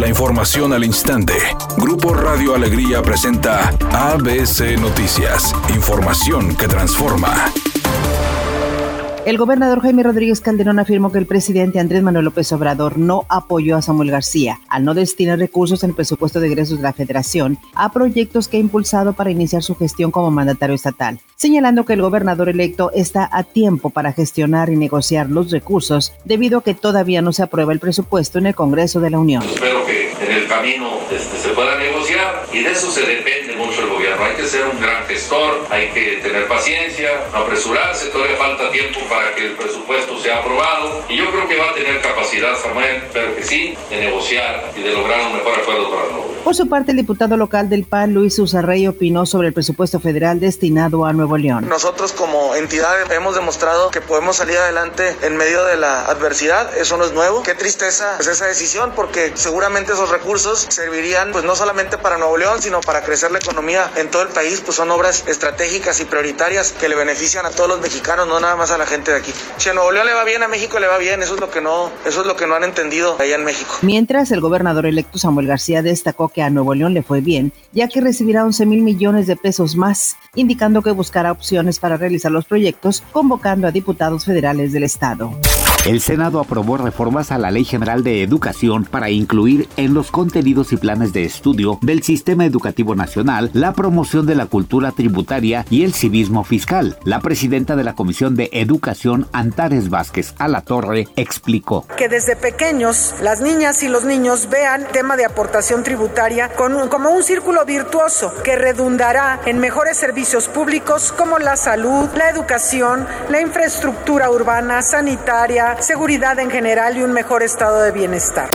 La información al instante. Grupo Radio Alegría presenta ABC Noticias. Información que transforma. El gobernador Jaime Rodríguez Calderón afirmó que el presidente Andrés Manuel López Obrador no apoyó a Samuel García al no destinar recursos en el presupuesto de egresos de la federación a proyectos que ha impulsado para iniciar su gestión como mandatario estatal, señalando que el gobernador electo está a tiempo para gestionar y negociar los recursos debido a que todavía no se aprueba el presupuesto en el Congreso de la Unión. Espero que en el camino este, se pueda negociar y de eso se depende mucho el gobierno. Hay que ser un gran gestor, hay que tener paciencia, no apresurarse, todavía falta tiempo para que el presupuesto sea aprobado. Y yo creo que va a tener capacidad, Samuel, pero que sí, de negociar y de lograr un mejor acuerdo para Nuevo Por su parte, el diputado local del PAN, Luis Usarrey, opinó sobre el presupuesto federal destinado a Nuevo León. Nosotros como entidad hemos demostrado que podemos salir adelante en medio de la adversidad. Eso no es nuevo. Qué tristeza es esa decisión porque seguramente esos recursos servirían pues no solamente para Nuevo León, sino para crecer la economía en todo el país. Pues son obras estratégicas y prioritarias que le benefician a todos los mexicanos, no nada más a la gente de aquí. Si a Nuevo León le va bien, a México le va bien, eso es lo que no, eso es lo que no han entendido allá en México. Mientras el gobernador electo Samuel García destacó que a Nuevo León le fue bien, ya que recibirá 11 mil millones de pesos más, indicando que buscará opciones para realizar los proyectos, convocando a diputados federales del estado. El Senado aprobó reformas a la Ley General de Educación para incluir en los contenidos y planes de estudio del Sistema Educativo Nacional la promoción de la cultura tributaria y el civismo fiscal. La presidenta de la Comisión de Educación, Antares Vázquez Alatorre, explicó. Que desde pequeños las niñas y los niños vean tema de aportación tributaria como un círculo virtuoso que redundará en mejores servicios públicos como la salud, la educación, la infraestructura urbana, sanitaria, seguridad en general y un mejor estado de bienestar.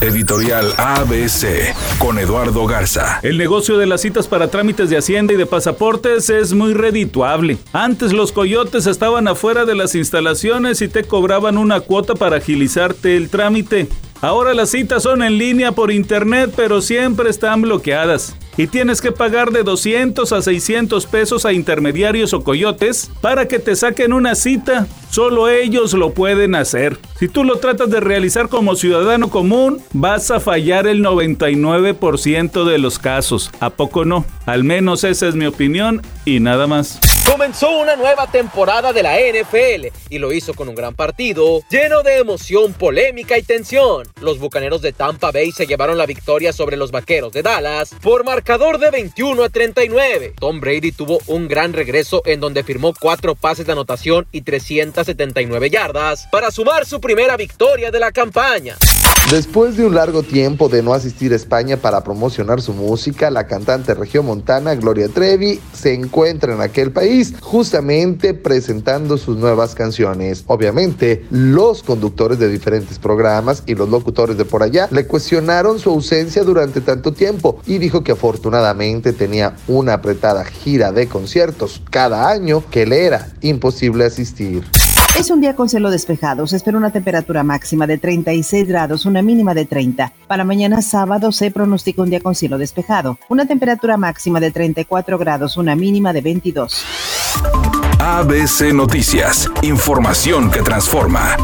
Editorial ABC con Eduardo Garza. El negocio de las citas para trámites de Hacienda y de pasaportes es muy redituable. Antes los coyotes estaban afuera de las instalaciones y te cobraban una cuota para agilizarte el trámite. Ahora las citas son en línea por internet, pero siempre están bloqueadas. Y tienes que pagar de 200 a 600 pesos a intermediarios o coyotes para que te saquen una cita. Solo ellos lo pueden hacer. Si tú lo tratas de realizar como ciudadano común, vas a fallar el 99% de los casos. ¿A poco no? Al menos esa es mi opinión y nada más. Comenzó una nueva temporada de la NFL y lo hizo con un gran partido lleno de emoción, polémica y tensión. Los Bucaneros de Tampa Bay se llevaron la victoria sobre los Vaqueros de Dallas por marcador de 21 a 39. Tom Brady tuvo un gran regreso en donde firmó cuatro pases de anotación y 379 yardas para sumar su primera victoria de la campaña. Después de un largo tiempo de no asistir a España para promocionar su música, la cantante regiomontana Gloria Trevi se encuentra en aquel país justamente presentando sus nuevas canciones. Obviamente, los conductores de diferentes programas y los locutores de por allá le cuestionaron su ausencia durante tanto tiempo y dijo que afortunadamente tenía una apretada gira de conciertos cada año que le era imposible asistir. Es un día con cielo despejado. Se espera una temperatura máxima de 36 grados, una mínima de 30. Para mañana sábado se pronostica un día con cielo despejado. Una temperatura máxima de 34 grados, una mínima de 22. ABC Noticias. Información que transforma.